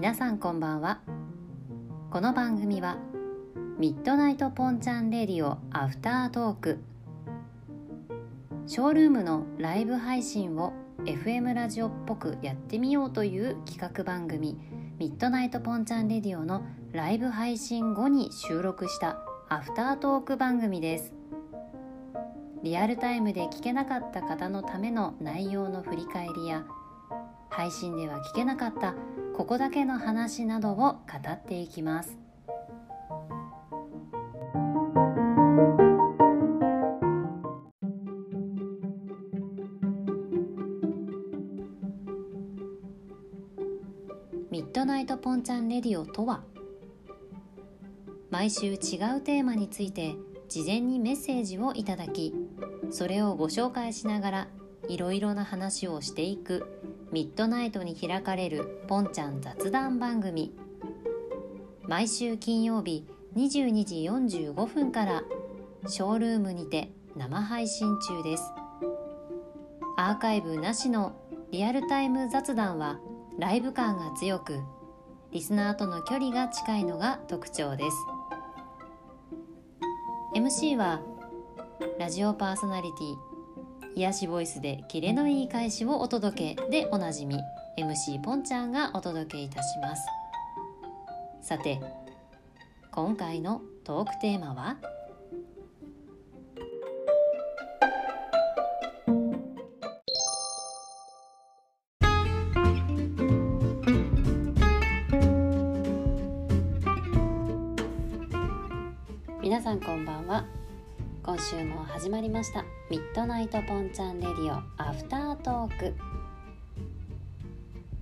皆さんこんばんは。この番組はミッドナイトポンチャンレディオアフタートーク。ショールームのライブ配信を FM ラジオっぽくやってみようという企画番組ミッドナイトポンチャンレディオのライブ配信後に収録したアフタートーク番組です。リアルタイムで聞けなかった方のための内容の振り返りや配信では聞けなかったここだけの話などを語っていきます。ミッドナイトポンチャンレディオとは毎週違うテーマについて事前にメッセージをいただきそれをご紹介しながらいろいろな話をしていくミッドナイトに開かれるポンちゃん雑談番組。毎週金曜日22時45分からショールームにて生配信中です。アーカイブなしのリアルタイム雑談はライブ感が強くリスナーとの距離が近いのが特徴です。MC はラジオパーソナリティ癒しボイスでキレのいい返しをお届けでおなじみ MC ポンちゃんがお届けいたします。さて今回のトークテーマは？今週も始まりました。ミッドナイトポンチャンレディオアフタートーク。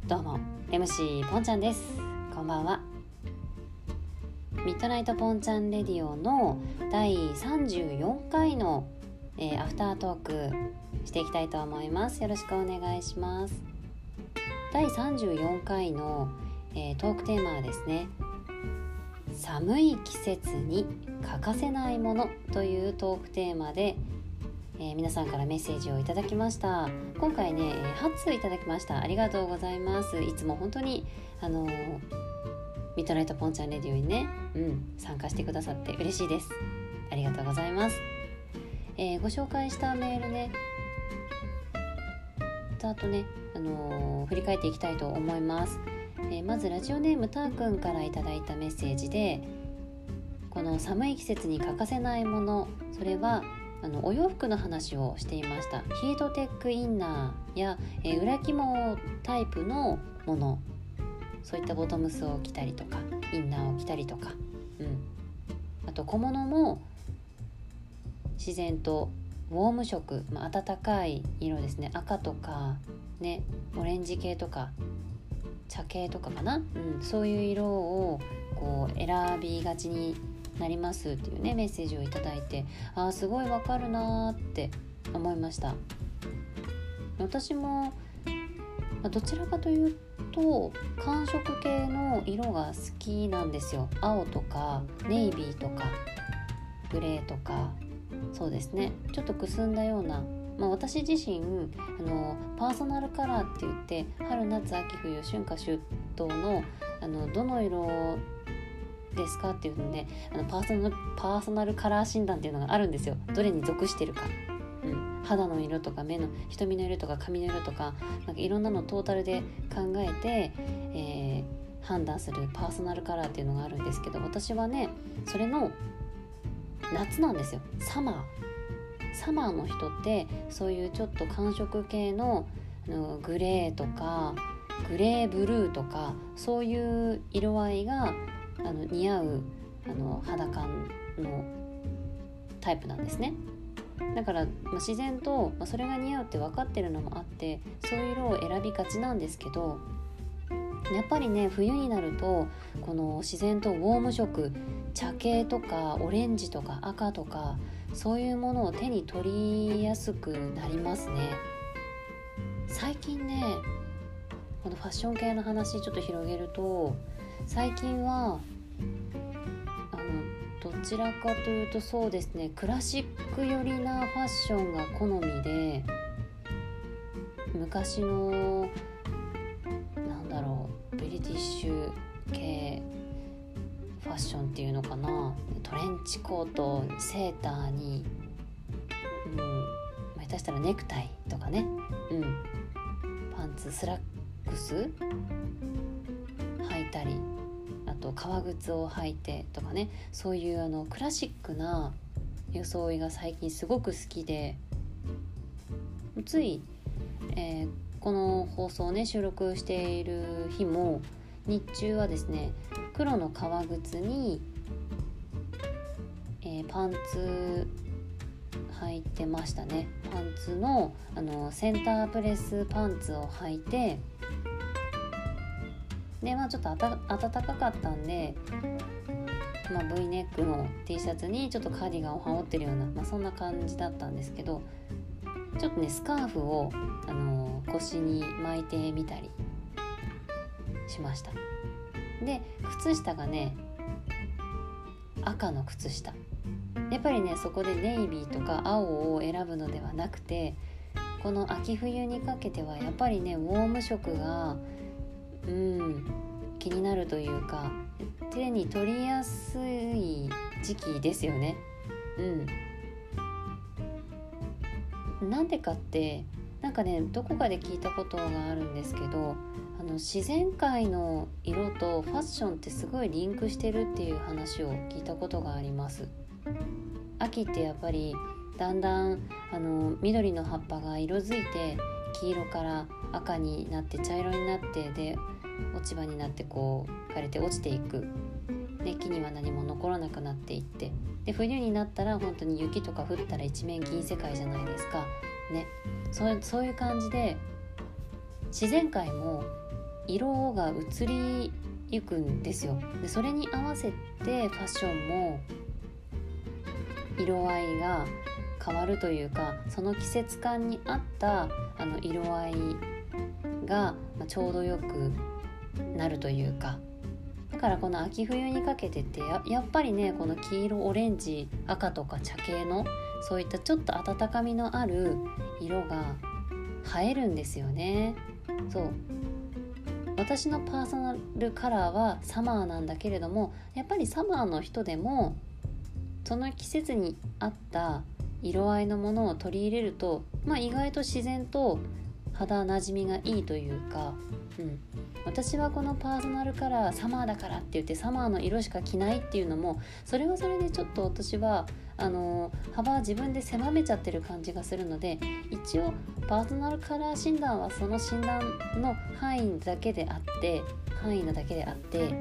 どうも MC ポンちゃんです。こんばんは。ミッドナイトポンチャンレディオの第34回の、えー、アフタートークしていきたいと思います。よろしくお願いします。第34回の、えー、トークテーマはですね寒い季節に欠かせないものというトークテーマで、えー、皆さんからメッセージをいただきました。今回ね8通いただきました。ありがとうございます。いつも本当にあのー、ミッドナイトポンちゃんレディオにね、うん、参加してくださって嬉しいです。ありがとうございます、えー、ご紹介したメールねあとね、あの振り返っていきたいと思います。えー、まずラジオネームたーくんから頂いたメッセージでこの寒い季節に欠かせないものそれはあのお洋服の話をしていました。ヒートテックインナーや、えー、裏肝タイプのもの。そういったボトムスを着たりとかインナーを着たりとか、うん、あと小物も自然とウォーム色、まあ、暖かい色ですね。赤とかねオレンジ系とか茶系とかかな、うん、そういう色をこう選びがちになりますっていうねメッセージを頂いてああすごいわかるなって思いました。私も、どちらかというと寒色系の色が好きなんですよ。青とかネイビーとかグレーとかそうですね。ちょっとくすんだようなまあ、私自身あのパーソナルカラーって言って春夏秋冬春夏秋冬のあのどの色ですかっていうのであのパーソナルパーソナルカラー診断っていうのがあるんですよ。どれに属してるか、うん、肌の色とか目の瞳の色とか髪の色とかなんかいろんなのトータルで考えて、えー、判断するパーソナルカラーっていうのがあるんですけど私はねそれの夏なんですよ。サマーサマーの人ってそういうちょっと寒色系のあのグレーとかグレーブルーとかそういう色合いがあの似合うあの肌感のタイプなんですね。だから、まあ、自然と、まあ、それが似合うって分かってるのもあってそういう色を選びがちなんですけどやっぱりね冬になるとこの自然とウォーム色茶系とかオレンジとか赤とかそういうものを手に取りやすくなりますね。最近ねこのファッション系の話ちょっと広げると最近はあのどちらかというとそうですねクラシック寄りなファッションが好みで昔のなんだろうブリティッシュ系ファッションっていうのかな？トレンチコートセーターに、うん、下手したらネクタイとかね、うん、パンツスラックス？履いたりあと革靴を履いてとかね。そういうあのクラシックな装いが最近すごく好きで。つい、えー、この放送ね収録している日も日中はですね黒の革靴に、えー、パンツ履いてましたね。パンツのあのセンタープレスパンツを履いてでまあちょっとあた暖かかったんで、まあ、V ネックの T シャツにちょっとカーディガンを羽織ってるような、まあ、そんな感じだったんですけどちょっとねスカーフを、あの腰に巻いてみたりしました。で靴下がね赤の靴下。やっぱりねそこでネイビーとか青を選ぶのではなくてこの秋冬にかけてはやっぱりねウォーム色がうん気になるというか手に取りやすい時期ですよね。うん。なんでかってなんかねどこかで聞いたことがあるんですけどの自然界の色とファッションってすごいリンクしてるっていう話を聞いたことがあります。秋ってやっぱりだんだんあの緑の葉っぱが色づいて黄色から赤になって茶色になってで落ち葉になってこう枯れて落ちていく。で木には何も残らなくなっていって。で冬になったら本当に雪とか降ったら一面銀世界じゃないですか。ね。そうそういう感じで自然界も色が移りゆくんですよ。でそれに合わせてファッションも色合いが変わるというかその季節感に合ったあの色合いがちょうどよくなるというか。だからこの秋冬にかけてってやっぱりねこの黄色オレンジ赤とか茶系のそういったちょっと温かみのある色が映えるんですよね。そう。私のパーソナルカラーはサマーなんだけれどもやっぱりサマーの人でもその季節に合った色合いのものを取り入れると、まあ、意外と自然と肌なじみがいいというか、うん、私はこのパーソナルカラーサマーだからって言ってサマーの色しか着ないっていうのもそれはそれでちょっと私はあの幅自分で狭めちゃってる感じがするので一応パーソナルカラー診断はその診断の範囲だけであって範囲なだけであって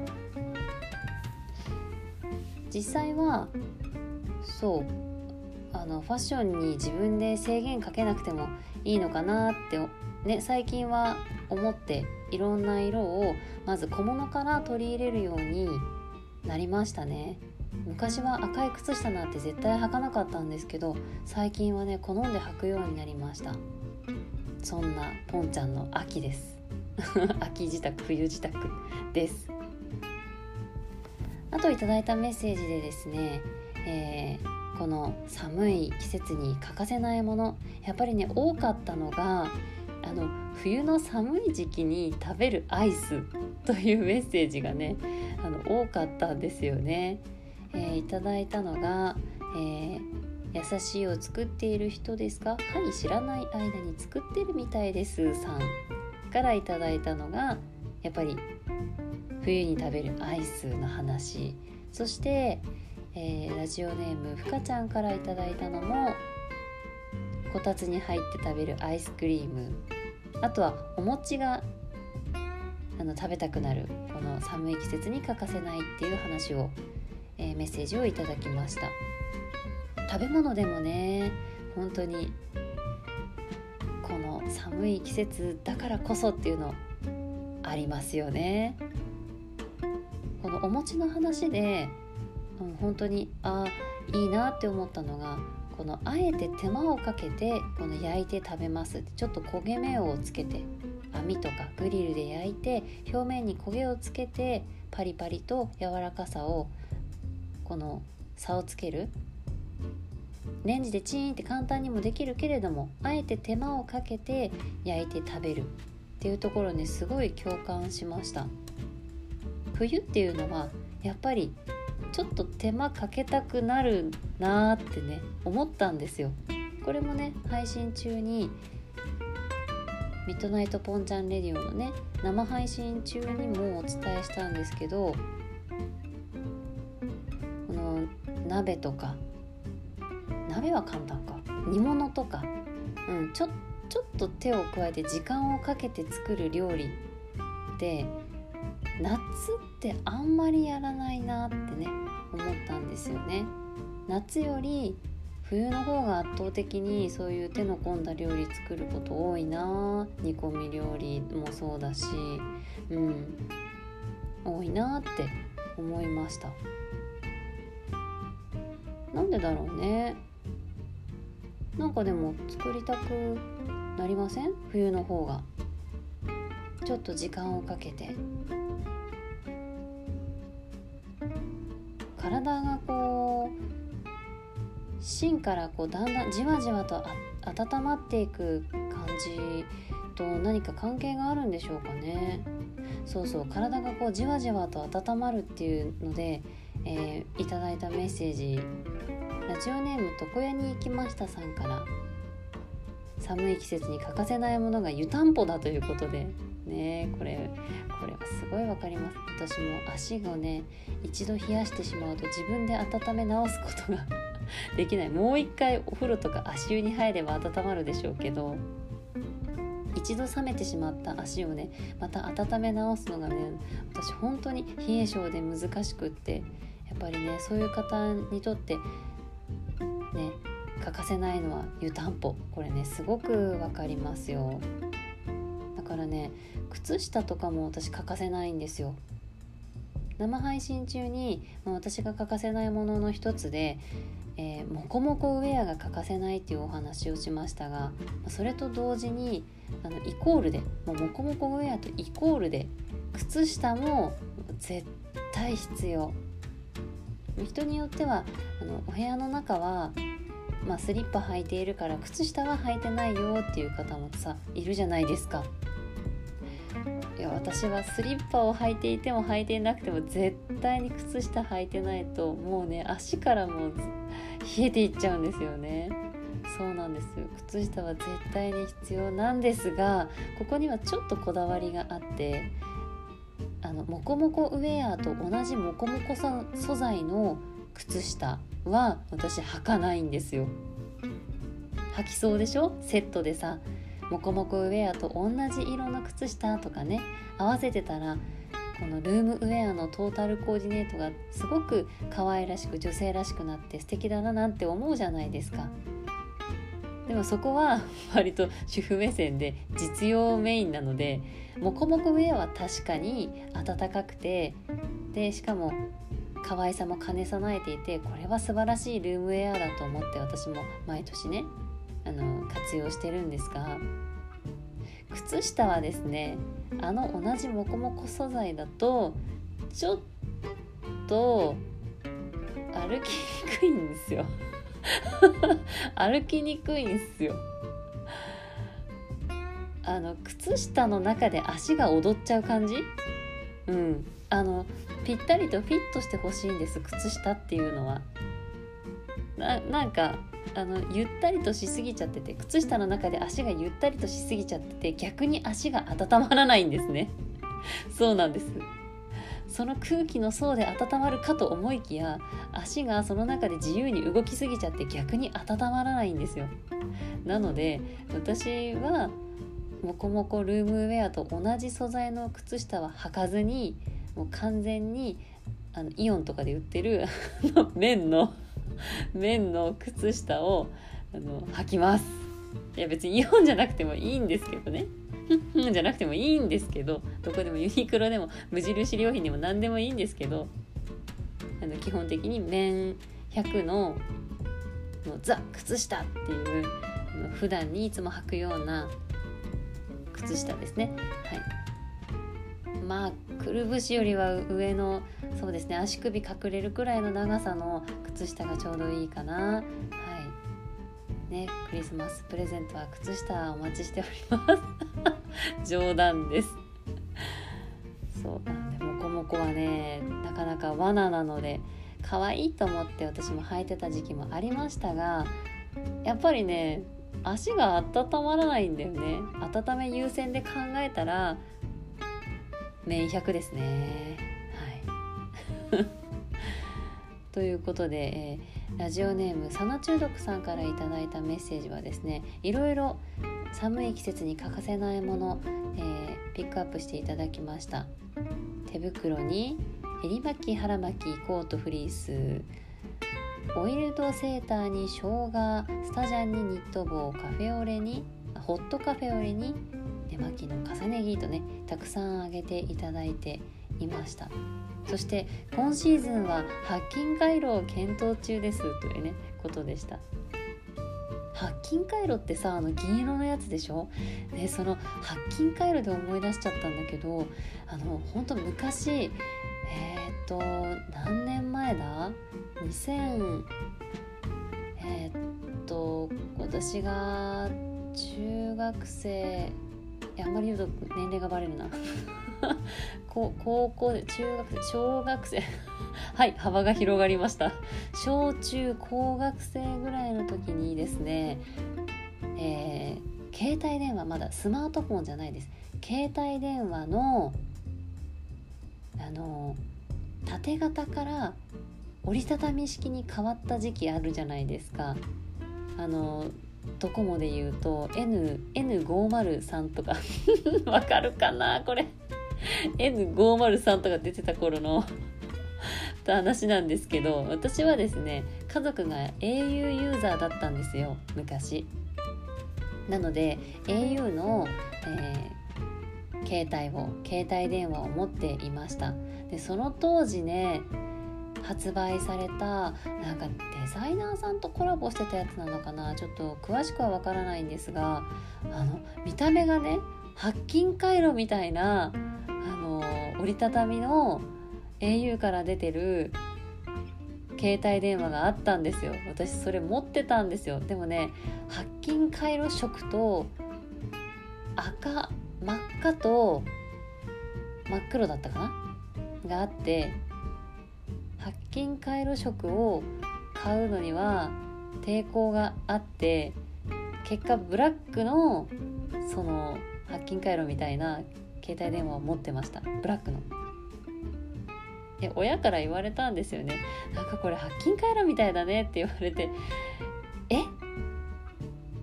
実際はそうあのファッションに自分で制限かけなくてもいいのかなってね最近は思っていろんな色をまず小物から取り入れるようになりましたね。昔は赤い靴下なんて絶対履かなかったんですけど最近はね好んで履くようになりましたそんなポンちゃんの秋です 秋自宅冬自宅ですあといただいたメッセージでですね、えー、この寒い季節に欠かせないものやっぱりね多かったのがあの冬の寒い時期に食べるアイスというメッセージがねあの多かったんですよね。えー、いただいたのが、えー、優しいを作っている人ですか？はい知らない間に作ってるみたいですさん。からいただいたのがやっぱり冬に食べるアイスの話。そして、えー、ラジオネームふかちゃんからいただいたのもこたつに入って食べるアイスクリーム。あとはお餅があの食べたくなるこの寒い季節に欠かせないっていう話をえー、メッセージをいただきました。食べ物でもね本当にこの寒い季節だからこそっていうのありますよね。このお餅の話で、うん、本当にあいいなって思ったのがこのあえて手間をかけてこの焼いて食べますちょっと焦げ目をつけて網とかグリルで焼いて表面に焦げをつけてパリパリと柔らかさをこの差をつけるレンジでチーンって簡単にもできるけれどもあえて手間をかけて焼いて食べるっていうところにすごい共感しました冬っていうのはやっぱりちょっと手間かけたくなるなーってね思ったんですよ。これもね配信中にミッドナイトポンちゃんレディオのね生配信中にもお伝えしたんですけどの鍋とか鍋は簡単か。煮物とか、うん、ちょちょっと手を加えて時間をかけて作る料理って夏ってあんまりやらないなってね思ったんですよね。夏より冬の方が圧倒的にそういう手の込んだ料理作ること多いな。煮込み料理もそうだしうん多いなって思いました。なんでだろうね。なんかでも作りたくなりません？冬の方が。ちょっと時間をかけて。体がこう芯からこうだんだんじわじわと温まっていく感じと何か関係があるんでしょうかね。そうそう体がこうじわじわと温まるっていうので、えー、いただいたメッセージ。ラジオネーム床屋に行きましたさんから。寒い季節に欠かせないものが湯たんぽだということで。ねこれこれはすごいわかります。私も足をね一度冷やしてしまうと自分で温め直すことが できない。もう一回お風呂とか足湯に入れば温まるでしょうけど。一度冷めてしまった足をねまた温め直すのがね私本当に冷え性で難しくって。っぱりねそういう方にとってね欠かせないのは湯たんぽ。これねすごくわかりますよ。だからね靴下とかも私欠かせないんですよ。生配信中に、ま、私が欠かせないものの一つでえー、モコモコウェアが欠かせないっていうお話をしましたがそれと同時にあのイコールでもうモコモコウェアとイコールで靴下も絶対必要。人によってはあのお部屋の中は、まあ、スリッパ履いているから靴下は履いてないよっていう方もさいるじゃないですか。いや私はスリッパを履いていても履いていなくても絶対に靴下履いてないともうね足からも冷えていっちゃうんですよねそうなんですよ靴下は絶対に必要なんですがここにはちょっとこだわりがあってあのモコモコウェアと同じモコモコ素材の靴下は私履かないんですよ履きそうでしょ？セットでさモコモコウェアと同じ色の靴下とかね合わせてたらこのルームウェアのトータルコーディネートがすごく可愛らしく女性らしくなって素敵だななんて思うじゃないですか。でもそこは 割と主婦目線で実用メインなのでモコモコウェアは確かに暖かくてでしかも可愛さも兼ね備えていてこれは素晴らしいルームウェアだと思って私も毎年ねあの活用してるんですが靴下はですねあの同じモコモコ素材だとちょっと歩きにくいんですよ。歩きにくいんすよ。あの靴下の中で足が踊っちゃう感じ？うん。あのぴったりとフィットしてほしいんです靴下っていうのは。ななんかあのゆったりとしすぎちゃってて靴下の中で足がゆったりとしすぎちゃってて逆に足が温まらないんですね。そうなんです。その空気の層で温まるかと思いきや足がその中で自由に動きすぎちゃって逆に温まらないんですよ。なので私はモコモコルームウェアと同じ素材の靴下は履かずにもう完全にあのイオンとかで売ってる 綿の綿の靴下をあの履きます。いや別にイオンじゃなくてもいいんですけどね。じゃなくてもいいんですけどどこでもユニクロでも無印良品でも何でもいいんですけどあの基本的に綿100ののザ靴下っていう普段にいつも履くような靴下ですね。はい。まあくるぶしよりは上のそうですね足首隠れるくらいの長さの靴下がちょうどいいかな。ねクリスマスプレゼントは靴下お待ちしております。冗談です。そうなんでモコモ子はねなかなか罠なので可愛いと思って私も履いてた時期もありましたがやっぱりね足が温まらないんだよね。温め優先で考えたら面100ですね。はい。ということで、えー、ラジオネームサナ中毒さんから頂いたメッセージはですねいろいろ寒い季節に欠かせないもの、えー、ピックアップしていただきました。手袋に襟巻き腹巻きコートフリースオイルドセーターに生姜スタジャンにニット帽カフェオレにホットカフェオレに手巻きの重ね着とねたくさんあげていただいていました。そして今シーズンはハッキン回路を検討中ですというねことでした。ハッキン回路ってさあの銀色のやつでしょ？でそのハッキン回路で思い出しちゃったんだけどあのほんと昔えー、っと何年前だ？2000えー、っと私が中学生いやあんまり言うと年齢がバレるな。高校で中学生小学生。はい幅が広がりました。小中高学生ぐらいの時にですねえー、携帯電話まだスマートフォンじゃないです。携帯電話のあの縦型から折りたたみ式に変わった時期あるじゃないですか。あのドコモで言うと N N503 とか。わかるかなこれ。N503 とか出てた頃の 話なんですけど私はですね家族が au ユーザーだったんですよ昔。なので au の、えー、携帯を携帯電話を持っていました。でその当時ね発売されたなんかデザイナーさんとコラボしてたやつなのかなちょっと詳しくはわからないんですがあの見た目がね白金回路みたいな折りたたみの au から出てる携帯電話があったんですよ。私それ持ってたんですよ。でもね白金回路色と赤真っ赤と真っ黒だったかな？があって白金回路色を買うのには抵抗があって結果ブラックのその白金回路みたいな携帯電話を持ってました。ブラックの。で親から言われたんですよね。なんかこれ白金回路みたいだね。って言われて。え？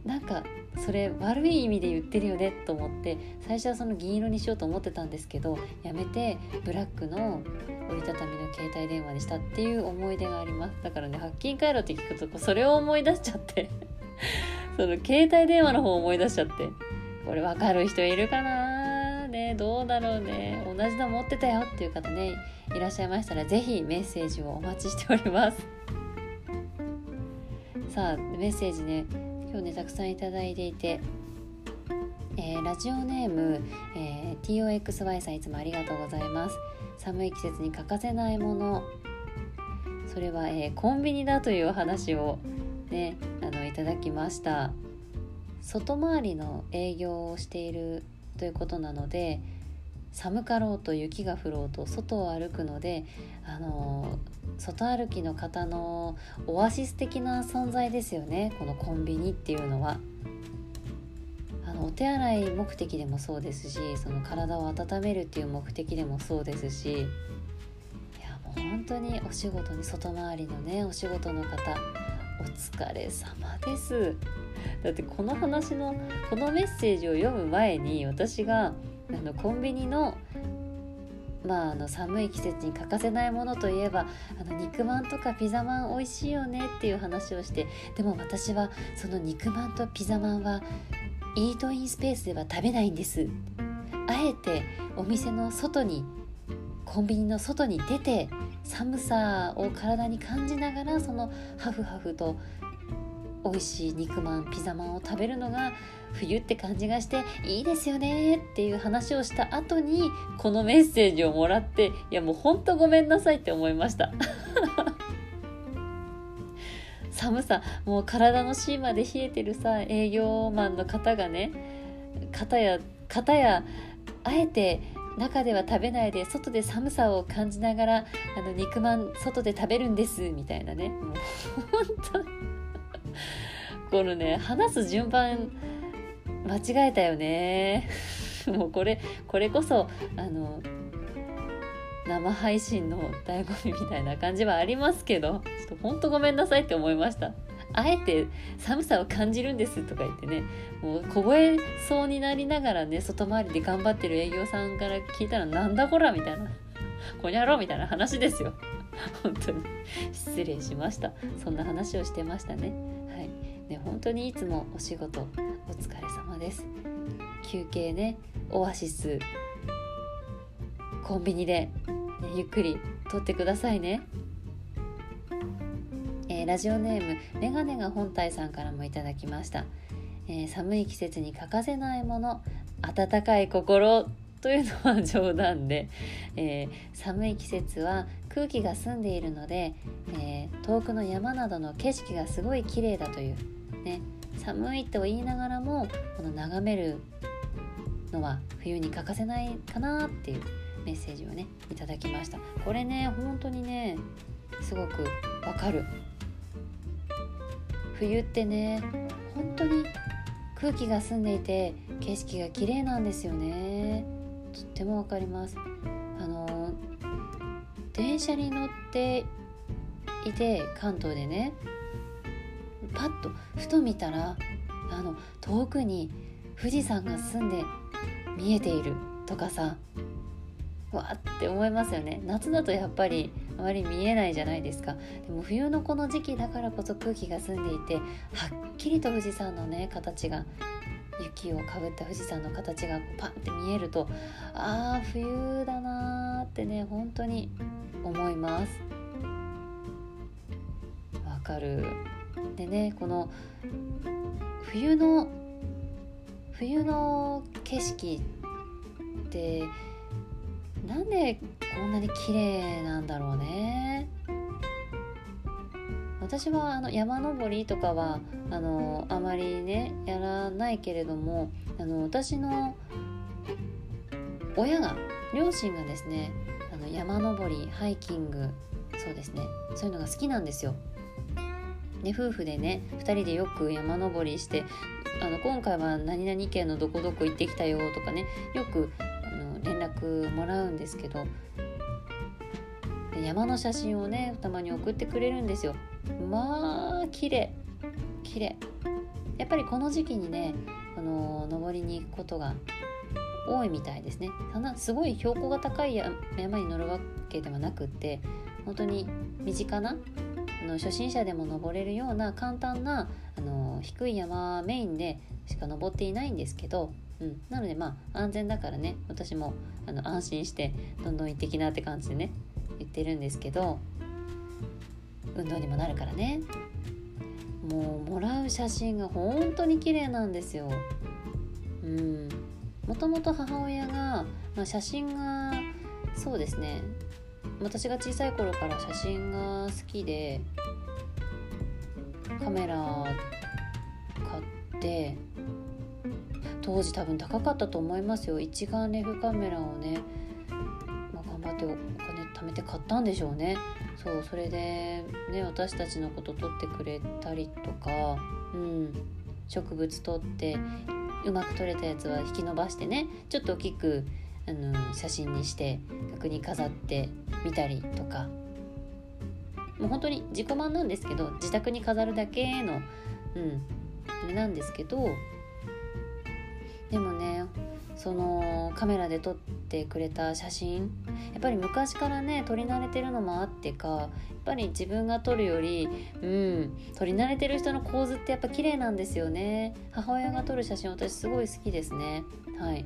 なんかそれ悪い意味で言ってるよね。と思って。最初はその銀色にしようと思ってたんですけどやめてブラックの折りたたみの携帯電話にしたっていう思い出があります。だからね白金回路って聞くとそれを思い出しちゃって。その携帯電話の方を思い出しちゃって。これ分かる人いるかな？ねどうだろうね同じの持ってたよっていう方ねいらっしゃいましたら是非メッセージをお待ちしております。さあメッセージね今日ねたくさんいいていて、えー、ラジオネーム、えー、TOXY さんいつもありがとうございます。寒い季節に欠かせないもの。それは、えー、コンビニだというお話をねあのいただきました。外回りの営業をしているということなので寒かろうと雪が降ろうと外を歩くのであの外歩きの方のオアシス的な存在ですよねこのコンビニっていうのは。あのお手洗い目的でもそうですしその体を温めるっていう目的でもそうですしいやもう本当にお仕事に外回りのねお仕事の方お疲れ様です。だってこの話のこのメッセージを読む前に私があのコンビニのまあ、あの寒い季節に欠かせないものといえばあの肉まんとかピザまん美味しいよねっていう話をしてでも私はその肉まんとピザまんはイートインスペースでは食べないんです。あえてお店の外にコンビニの外に出て寒さを体に感じながらそのハフハフと美味しい肉まんピザまんを食べるのが冬って感じがしていいですよねっていう話をした後にこのメッセージをもらっていやもうほんとごめんなさいって思いました。寒さもう体の芯まで冷えてるさ営業マンの方がね方や方やあえて中では食べないで外で寒さを感じながらあの肉まん外で食べるんですみたいなね。もう本当このね話す順番間違えたよね。もうこれこれこそあの生配信の醍醐味みたいな感じはありますけどちょっとほんとごめんなさいって思いました。あえて寒さを感じるんですとか言ってねもう凍えそうになりながらね外回りで頑張ってる営業さんから聞いたらなんだこらみたいな こにゃろみたいな話ですよ。本当に。失礼しました。そんな話をしてましたね。はい。ね本当にいつもお仕事お疲れ様です。休憩ねオアシスコンビニで、ね、ゆっくり撮ってくださいね。えー、ラジオネームメガネが本体さんからもいただきました、えー、寒い季節に欠かせないもの温かい心というのは冗談で、えー、寒い季節は空気が澄んでいるので、え遠くの山などの景色がすごい綺麗だという、ね、寒いと言いながらもこの眺めるのは冬に欠かせないかなっていうメッセージをねいただきました。これね本当にねすごくわかる。冬ってね本当に空気が澄んでいて景色が綺麗なんですよね。とってもわかります。あの電車に乗っていて関東でねパッとふと見たらあの遠くに富士山が澄んで見えているとかさわって思いますよね。夏だとやっぱりあまり見えないじゃないですか。でも冬のこの時期だからこそ空気が澄んでいてはっきりと富士山のね形が雪をかぶった富士山の形がパンって見えるとああ冬だなーってね本当に思います。わかる。でねこの冬の冬の景色ってなんでこんなに綺麗なんだろうね私はあの山登りとかはあのあまりねやらないけれどもあの私の親が両親がですねあの山登りハイキングそうですねそういうのが好きなんですよ。ね、夫婦でね2人でよく山登りしてあの今回は何々県のどこどこ行ってきたよとかねよくもらうんですけど山の写真をねたまに送ってくれるんですよ。まあ綺麗。綺麗。やっぱりこの時期にねあの登りに行くことが多いみたいですね。そんなすごい標高が高い山に乗るわけではなくって本当に身近なあの初心者でも登れるような簡単なあの低い山メインでしか登っていないんですけどうん、なのでまあ安全だからね私もあの安心してどんどん行ってきなって感じでね言ってるんですけど運動にもなるからね。もうもらう写真が本当に綺麗なんですよ。うん、もともと母親が、まあ、写真がそうですね。私が小さい頃から写真が好きでカメラ買って当時多分高かったと思いますよ。一眼レフカメラをね、まあ、頑張ってお金貯めて買ったんでしょうね。そうそれでね私たちのこと撮ってくれたりとか、うん、植物撮ってうまく撮れたやつは引き伸ばしてねちょっと大きくあの写真にして額に飾ってみたりとか。もう本当に自己満なんですけど自宅に飾るだけの、うん、あれなんですけどでもねそのカメラで撮ってくれた写真やっぱり昔からね撮り慣れてるのもあってかやっぱり自分が撮るよりうん撮り慣れてる人の構図ってやっぱ綺麗なんですよね。母親が撮る写真私すごい好きですね。はい。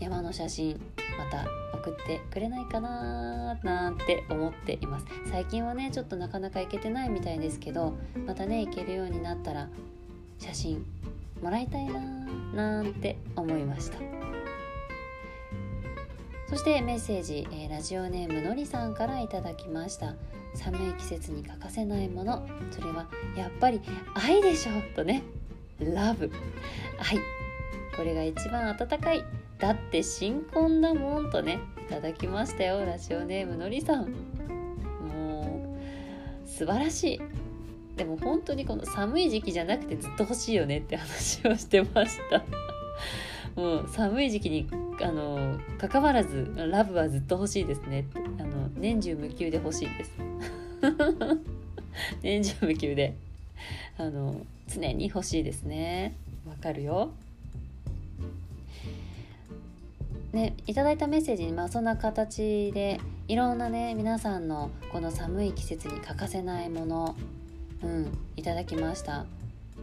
山の写真また送ってくれないかななんて思っています。最近はねちょっとなかなか行けてないみたいですけどまたね行けるようになったら写真もらいたいなーなんて思いました。そしてメッセージ、えー、ラジオネームのりさんからいただきました。寒い季節に欠かせないもの。それはやっぱり愛でしょとね。ラブ。愛。これが一番温かい。だって新婚だもんとね。いただきましたよラジオネームのりさん。もう素晴らしい。でも本当にこの寒い時期じゃなくてずっと欲しいよねって話をしてました。もう寒い時期にあの関わらずラブはずっと欲しいですねって。あの年中無休で欲しいです。年中無休であの常に欲しいですね。わかるよ。ね、いただいたメッセージに、まあ、そんな形でいろんなね皆さんのこの寒い季節に欠かせないもの、うん、いただきました。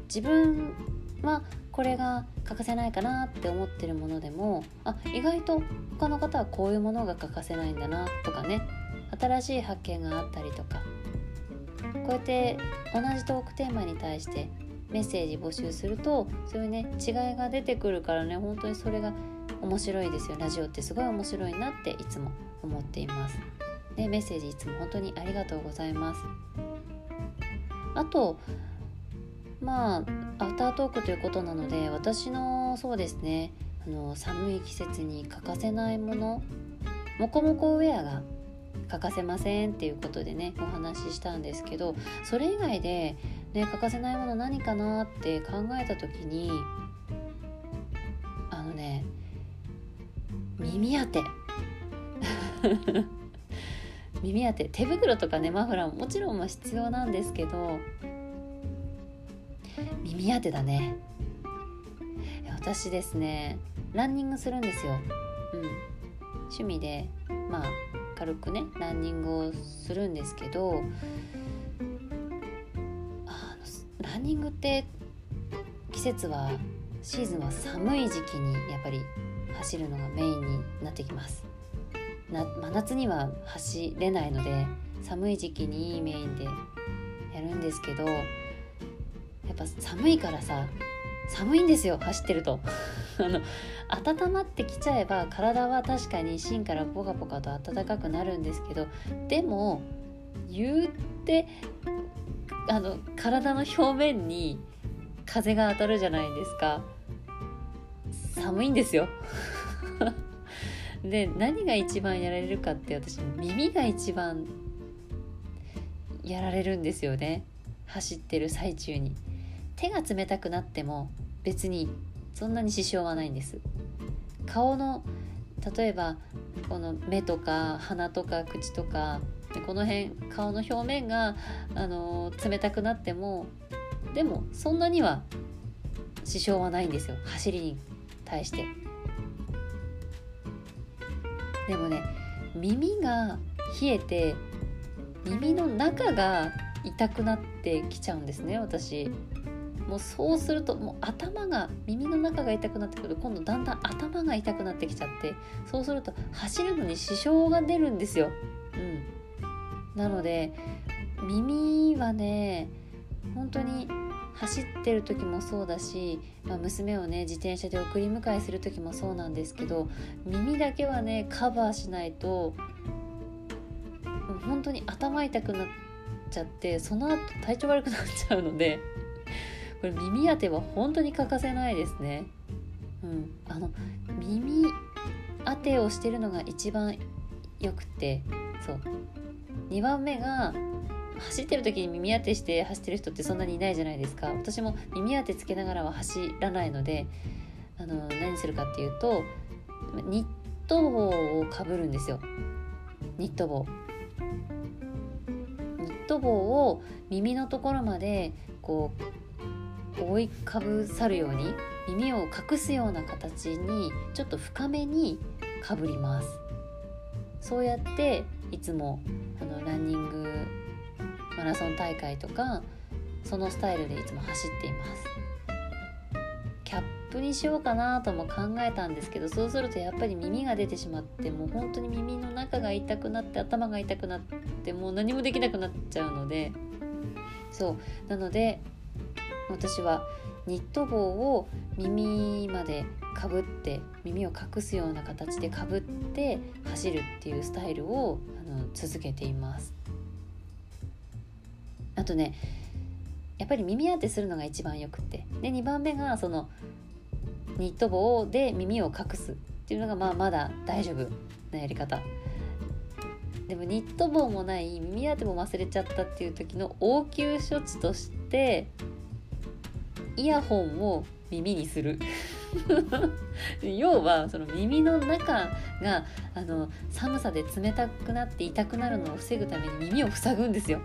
自分はこれが欠かせないかなって思ってるものでもあ意外と他の方はこういうものが欠かせないんだなとかね。新しい発見があったりとか。こうやって同じトークテーマに対してメッセージ募集するとそういうね違いが出てくるからね本当にそれが面白いですよ。ラジオってすごい面白いなっていつも思っています。でメッセージいつも本当にありがとうございます。あとまあアフタートークということなので私のそうですねあの寒い季節に欠かせないものもこもこウェアが欠かせませんっていうことでねお話ししたんですけどそれ以外で、ね、欠かせないもの何かなって考えた時にあのね耳当て。耳当て手袋とかねマフラーももちろん必要なんですけど耳当てだね。私ですねランニングするんですよ、うん、趣味でまあ軽くねランニングをするんですけどあのランニングって季節はシーズンは寒い時期にやっぱり走るのがメインになってきます。真夏には走れないので寒い時期にいいメインでやるんですけどやっぱ寒いからさ寒いんですよ走ってると。あの温まってきちゃえば体は確かに芯からポカポカと暖かくなるんですけどでも言ってあの体の表面に風が当たるじゃないですか。寒いんですよ。で何が一番やられるかって私耳が一番やられるんですよね。走ってる最中に。手が冷たくなっても別にそんなに支障はないんです。顔の例えばこの目とか鼻とか口とかこの辺顔の表面が、あの冷たくなってもでもそんなには支障はないんですよ。走りに対して。でもね耳が冷えて耳の中が痛くなってきちゃうんですね私もうそうするともう頭が耳の中が痛くなってくると今度だんだん頭が痛くなってきちゃってそうすると走るのに支障が出るんですよ。うん、なので耳はね本当に走ってる時もそうだし、まあ、娘をね自転車で送り迎えする時もそうなんですけど耳だけはねカバーしないと本当に頭痛くなっちゃってその後体調悪くなっちゃうのでこれ耳当ては本当に欠かせないですね。うん、あの耳当てをしてるのが一番よくてそう2番目が走ってる時に耳当てして走ってる人ってそんなにいないじゃないですか。私も耳当てつけながらは走らないのであの何するかっていうとニット帽をかぶるんですよ。ニット帽。ニット帽を耳のところまでこう覆いかぶさるように耳を隠すような形にちょっと深めにかぶります。そうやっていつもあのランニングマラソン大会とかそのスタイルでいつも走っています。キャップにしようかなとも考えたんですけどそうするとやっぱり耳が出てしまってもう本当に耳の中が痛くなって頭が痛くなってもう何もできなくなっちゃうのでそう。なので私はニット帽を耳までかぶって耳を隠すような形でかぶって走るっていうスタイルをあの続けています。あとねやっぱり耳当てするのが一番よくて。で2番目がそのニット帽で耳を隠すっっていうのがまあまだ大丈夫なやり方。でもニット帽もない耳当ても忘れちゃったっていう時の応急処置としてイヤホンを耳にする。要はその耳の中があの寒さで冷たくなって痛くなるのを防ぐために耳を塞ぐんですよ。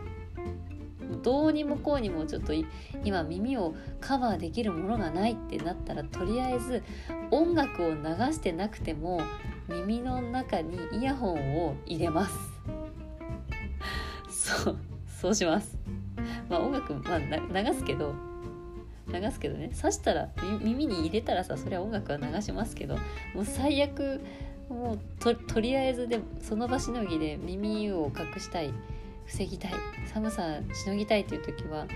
どうにもこうにもちょっと今耳をカバーできるものがないってなったらとりあえず音楽を流してなくても耳の中にイヤホンを入れます。そうそうします。まあ音楽、まあ、流すけど流すけどね。刺したら耳に入れたらさそれは音楽は流しますけどもう最悪もうととりあえずでその場しのぎで耳を隠したい。防ぎたい。寒さしのぎたいという時は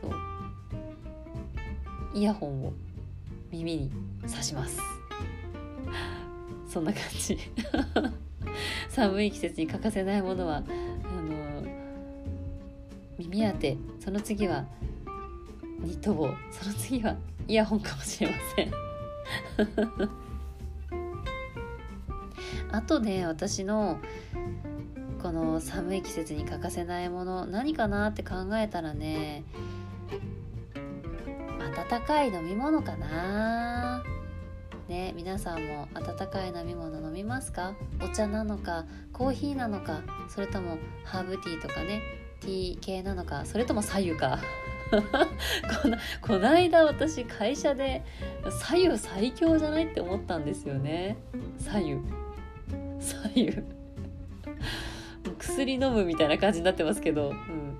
そう。イヤホンを耳に刺します。そんな感じ。寒い季節に欠かせないものはあの耳当てその次はニット帽。その次はイヤホンかもしれません。あとね私のこの寒い季節に欠かせないもの何かなって考えたらね温かい飲み物かな。ね皆さんも温かい飲み物飲みますか？お茶なのかコーヒーなのかそれともハーブティーとかねティー系なのかそれとも左右か。このこの間私会社で左右最強じゃないって思ったんですよね。左右左右薬飲むみたいな感じになってますけど、うん、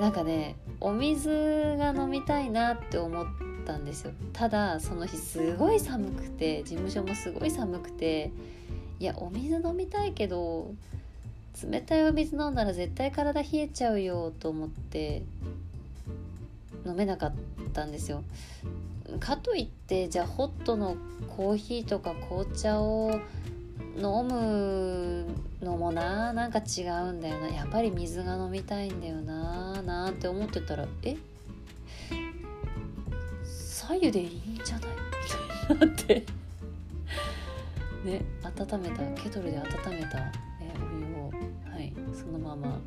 なんかねお水が飲みたいなって思ったんですよ。ただその日すごい寒くて事務所もすごい寒くていやお水飲みたいけど冷たいお水飲んだら絶対体冷えちゃうよと思って飲めなかったんですよ。かといってじゃあホットのコーヒーとか紅茶を飲むのもななんか違うんだよな。やっぱり水が飲みたいんだよななんて思ってたらえ？左右でいいんじゃない？みたいになって。ね温めたケトルで温めた、えお湯をはいそのまま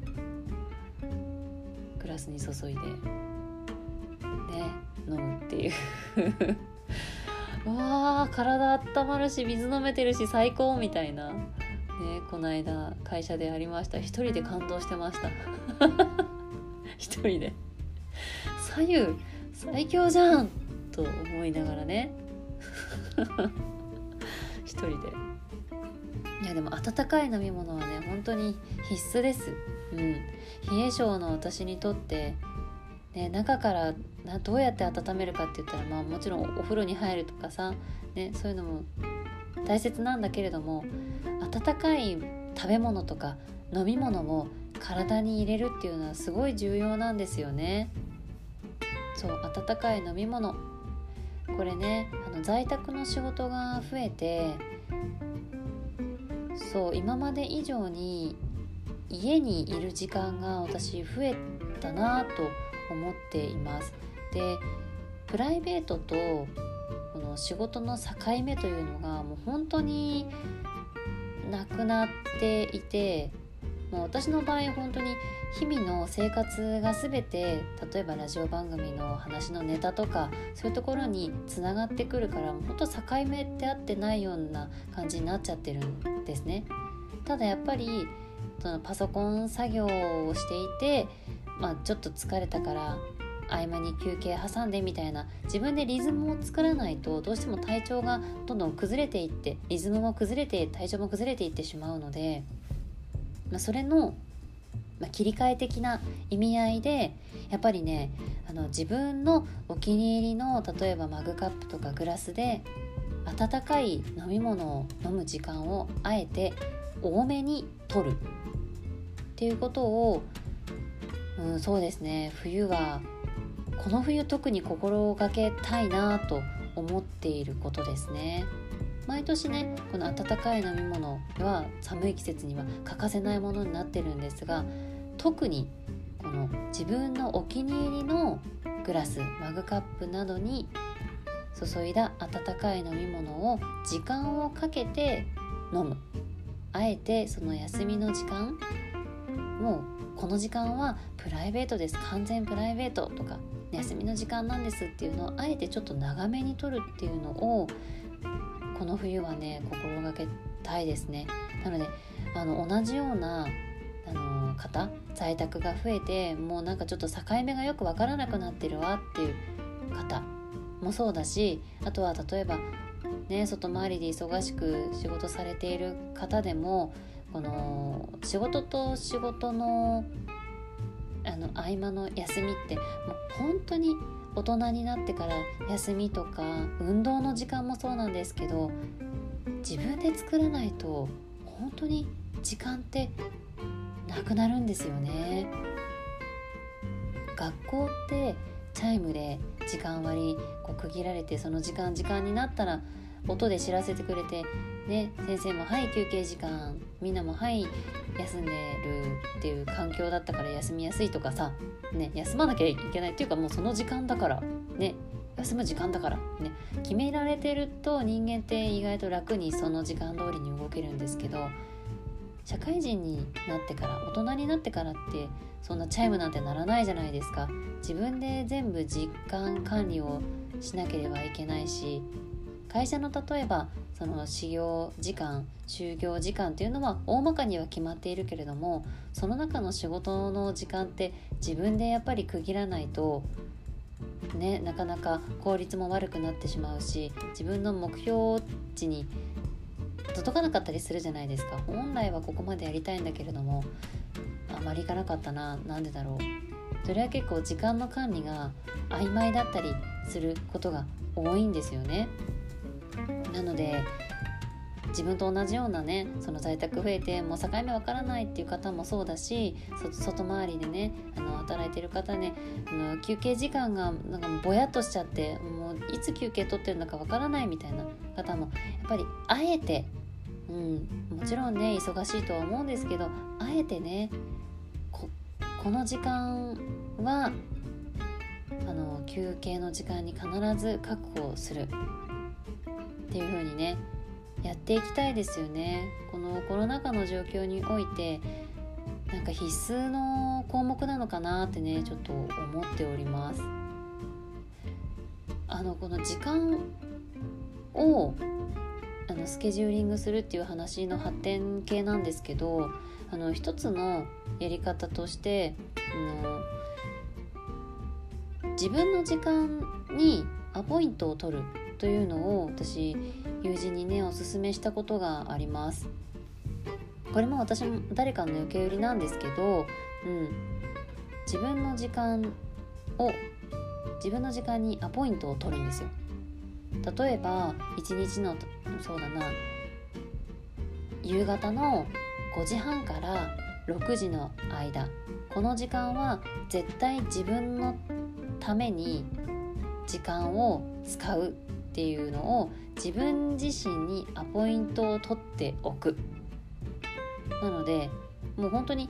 グラスに注いでね飲むっていう。わー体温まるし水飲めてるし最高みたいな。ねこの間会社でありました。一人で感動してました。一人で。左右最強じゃんと思いながらね。一人で。いやでも温かい飲み物はね本当に必須です。うん。冷え性の私にとってね、中からなどうやって温めるかって言ったら、まあ、もちろんお風呂に入るとかさ、ね、そういうのも大切なんだけれども温かい食べ物とか飲み物を体に入れるっていうのはすごい重要なんですよね。そう温かい飲み物これねあの在宅の仕事が増えてそう今まで以上に家にいる時間が私増えたなと思っています。でプライベートとこの仕事の境目というのがもう本当になくなっていてもう私の場合本当に日々の生活が全て例えばラジオ番組の話のネタとかそういうところにつながってくるから本当境目ってあってないような感じになっちゃってるんですね。ただやっぱりそのパソコン作業をしていてまあ、ちょっと疲れたから合間に休憩挟んでみたいな自分でリズムを作らないとどうしても体調がどんどん崩れていってリズムも崩れて体調も崩れていってしまうので、まあ、それの、まあ、切り替え的な意味合いでやっぱりねあの自分のお気に入りの例えばマグカップとかグラスで温かい飲み物を飲む時間をあえて多めに取るっていうことをうん、そうですね。冬はこの冬特に心がけたいなと思っていることですね。毎年ねこの温かい飲み物は寒い季節には欠かせないものになってるんですが特にこの自分のお気に入りのグラスマグカップなどに注いだ温かい飲み物を時間をかけて飲む。あえてその休みの時間もうこの時間はプライベートです。完全プライベートとか休みの時間なんですっていうのをあえてちょっと長めにとるっていうのをこの冬はね心がけたいですね。なのであの同じようなあの方在宅が増えてもうなんかちょっと境目がよく分からなくなってるわっていう方もそうだしあとは例えばね外回りで忙しく仕事されている方でもこの仕事と仕事のあの合間の休みってもう本当に大人になってから休みとか運動の時間もそうなんですけど自分で作らないと本当に時間ってなくなるんですよね。学校ってチャイムで時間割こう区切られてその時間時間になったら音で知らせてくれて、ね、先生も「はい休憩時間」みんなも「はい休んでる」っていう環境だったから休みやすいとかさ、ね、休まなきゃいけないっていうかもうその時間だからね休む時間だからね決められてると人間って意外と楽にその時間通りに動けるんですけど社会人になってから大人になってからってそんなチャイムなんてならないじゃないですか。自分で全部実感管理をしなければいけないし会社の例えばその始業時間就業時間っていうのは大まかには決まっているけれどもその中の仕事の時間って自分でやっぱり区切らないとねなかなか効率も悪くなってしまうし自分の目標値に届かなかったりするじゃないですか。本来はここまでやりたいんだけれどもあまりいかなかったななんでだろう。それは結構時間の管理が曖昧だったりすることが多いんですよね。なので自分と同じようなねその在宅増えてもう境目わからないっていう方もそうだし外回りでねあの働いてる方ねあの休憩時間がなんかぼやっとしちゃってもういつ休憩取ってるのかわからないみたいな方もやっぱりあえてうん、もちろんね忙しいとは思うんですけどあえてねここの時間はあの休憩の時間に必ず確保する。っていう風にねやっていきたいですよね。このコロナ禍の状況においてなんか必須の項目なのかなってねちょっと思っております。あのこの時間をあのスケジューリングするっていう話の発展系なんですけどあの一つのやり方としてあの自分の時間にアポイントを取るというのを私友人にねおすすめしたことがあります。これも私も誰かの受け売りなんですけど、うん、自分の時間を自分の時間にアポイントを取るんですよ。例えば1日のそうだな夕方の5時半から6時の間この時間は絶対自分のために時間を使うっていうのを自分自身にアポイントを取っておく。なのでもう本当に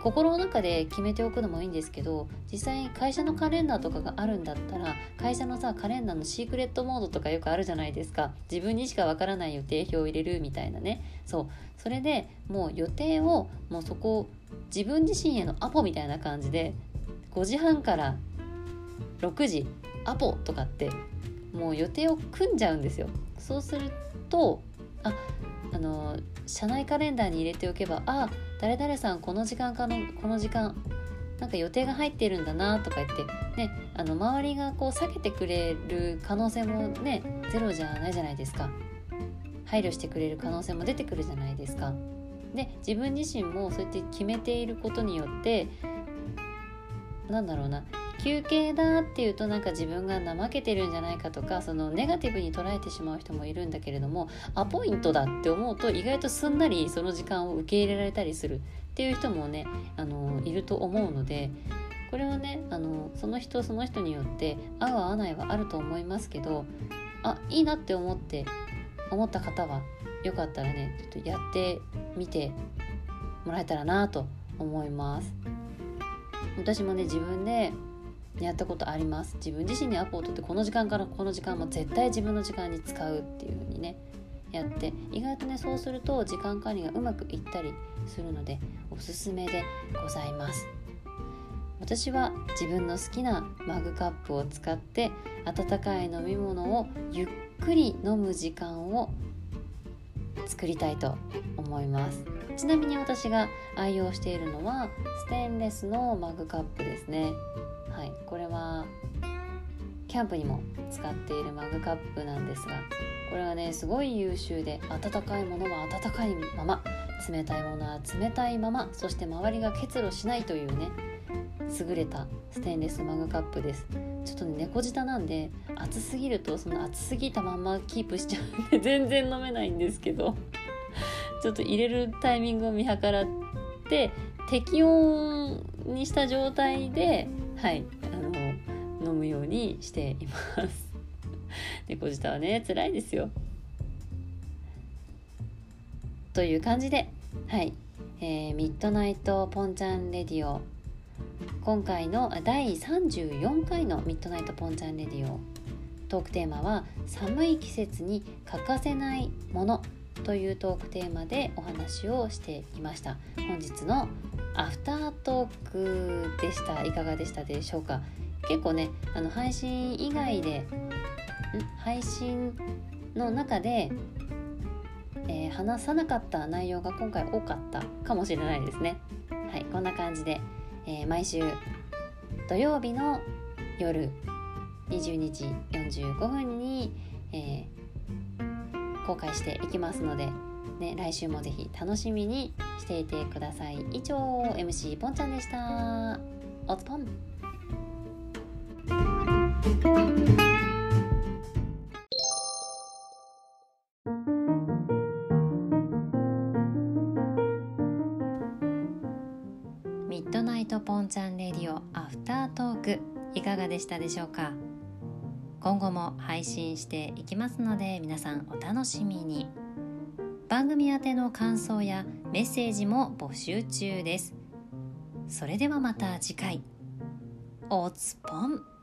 心の中で決めておくのもいいんですけど実際に会社のカレンダーとかがあるんだったら会社のさカレンダーのシークレットモードとかよくあるじゃないですか。自分にしかわからない予定表を入れるみたいなね。そう。それでもう予定をもうそこ自分自身へのアポみたいな感じで5時半から6時アポとかってもう予定を組んじゃうんですよ。そうするとああの社内カレンダーに入れておけばあ誰々さんこの時間かのこの時間なんか予定が入ってるんだなとか言ってねあの周りがこう避けてくれる可能性もねゼロじゃないじゃないですか。配慮してくれる可能性も出てくるじゃないですか。で自分自身もそうやって決めていることによってなんだろうな休憩だっていうとなんか自分が怠けてるんじゃないかとかそのネガティブに捉えてしまう人もいるんだけれどもアポイントだって思うと意外とすんなりその時間を受け入れられたりするっていう人もねあのいると思うのでこれはねあのその人その人によって合う合わないはあると思いますけどあいいなって思って思った方はよかったらねちょっとやってみてもらえたらなと思います。私もね自分でやったことあります。自分自身にアポを取ってこの時間からこの時間も絶対自分の時間に使うっていう風にねやって意外とねそうすると時間管理がうまくいったりするのでおすすめでございます。私は自分の好きなマグカップを使って温かい飲み物をゆっくり飲む時間を作りたいと思います。ちなみに私が愛用しているのはステンレスのマグカップですね。はいこれはキャンプにも使っているマグカップなんですがこれはねすごい優秀で温かいものは温かいまま冷たいものは冷たいままそして周りが結露しないというね優れたステンレスマグカップです。ちょっとね猫舌なんで熱すぎるとその熱すぎたままキープしちゃうんで 全然飲めないんですけどちょっと入れるタイミングを見計らって適温にした状態ではいあの飲むようにしています。猫舌はね辛いですよ。という感じではい、えー、ミッドナイトポンチャンレディオ。今回の第34回のミッドナイトポンチャンレディオ。トークテーマは寒い季節に欠かせないものというトークテーマでお話をしてきました。本日のアフタートークでした。いかがでしたでしょうか？結構ねあの配信以外で配信の中で、えー、話さなかった内容が今回多かったかもしれないですね。はいこんな感じでえー、毎週土曜日の夜22時45分に、えー、公開していきますので、ね、来週もぜひ楽しみにしていてください。以上 MC ポンちゃんでした。おつぽん。ミッドナイトポンちゃんレディオアフタートークいかがでしたでしょうか？今後も配信していきますので皆さんお楽しみに。番組宛ての感想やメッセージも募集中です。それではまた次回。おつぽん。